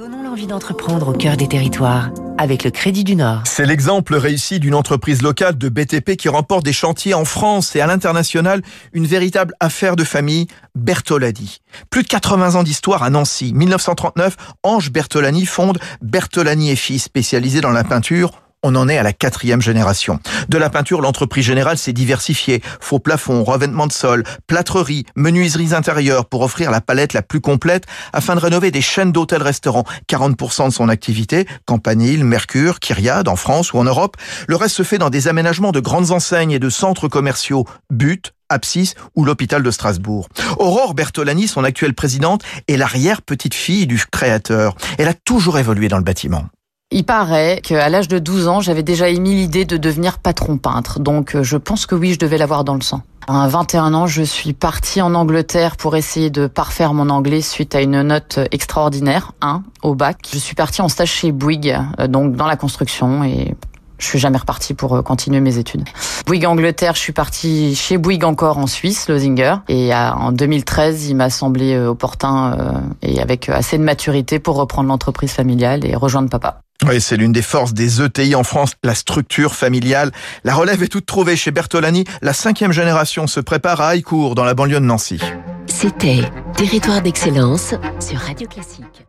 Donnons l'envie d'entreprendre au cœur des territoires avec le Crédit du Nord. C'est l'exemple réussi d'une entreprise locale de BTP qui remporte des chantiers en France et à l'international, une véritable affaire de famille, Bertolani. Plus de 80 ans d'histoire à Nancy. 1939, Ange Bertolani fonde Bertolani et Fils, spécialisé dans la peinture on en est à la quatrième génération. De la peinture, l'entreprise générale s'est diversifiée. Faux plafonds, revêtements de sol, plâtreries, menuiseries intérieures pour offrir la palette la plus complète afin de rénover des chaînes d'hôtels-restaurants. 40% de son activité, Campanile, Mercure, Kyriade en France ou en Europe. Le reste se fait dans des aménagements de grandes enseignes et de centres commerciaux. But, Apsis ou l'hôpital de Strasbourg. Aurore Bertolani, son actuelle présidente, est l'arrière-petite-fille du créateur. Elle a toujours évolué dans le bâtiment. Il paraît qu'à l'âge de 12 ans, j'avais déjà émis l'idée de devenir patron peintre. Donc euh, je pense que oui, je devais l'avoir dans le sang. À 21 ans, je suis partie en Angleterre pour essayer de parfaire mon anglais suite à une note extraordinaire, 1 au bac. Je suis partie en stage chez Bouygues, euh, donc dans la construction et je suis jamais repartie pour euh, continuer mes études. Bouygues Angleterre, je suis partie chez Bouygues encore en Suisse, Losinger. Et en 2013, il m'a semblé opportun et avec assez de maturité pour reprendre l'entreprise familiale et rejoindre papa. Oui, c'est l'une des forces des ETI en France, la structure familiale. La relève est toute trouvée chez Bertolani. La cinquième génération se prépare à Haïcourt, dans la banlieue de Nancy. C'était Territoire d'excellence sur Radio Classique.